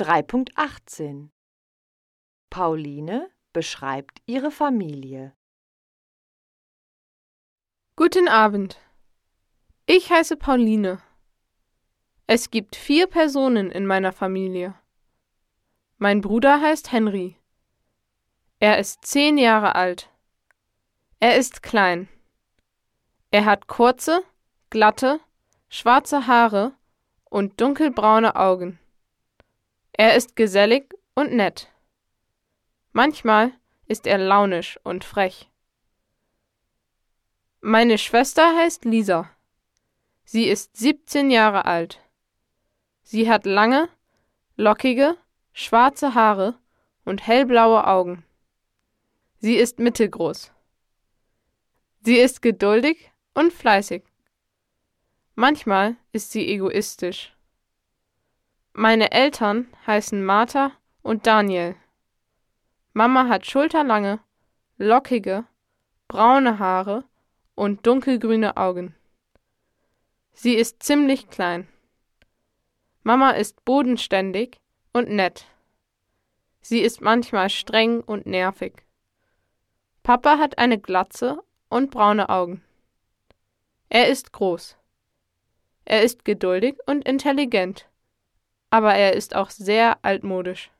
3.18 Pauline beschreibt ihre Familie. Guten Abend. Ich heiße Pauline. Es gibt vier Personen in meiner Familie. Mein Bruder heißt Henry. Er ist zehn Jahre alt. Er ist klein. Er hat kurze, glatte, schwarze Haare und dunkelbraune Augen. Er ist gesellig und nett. Manchmal ist er launisch und frech. Meine Schwester heißt Lisa. Sie ist 17 Jahre alt. Sie hat lange, lockige, schwarze Haare und hellblaue Augen. Sie ist mittelgroß. Sie ist geduldig und fleißig. Manchmal ist sie egoistisch. Meine Eltern heißen Martha und Daniel. Mama hat schulterlange, lockige, braune Haare und dunkelgrüne Augen. Sie ist ziemlich klein. Mama ist bodenständig und nett. Sie ist manchmal streng und nervig. Papa hat eine Glatze und braune Augen. Er ist groß. Er ist geduldig und intelligent, aber er ist auch sehr altmodisch.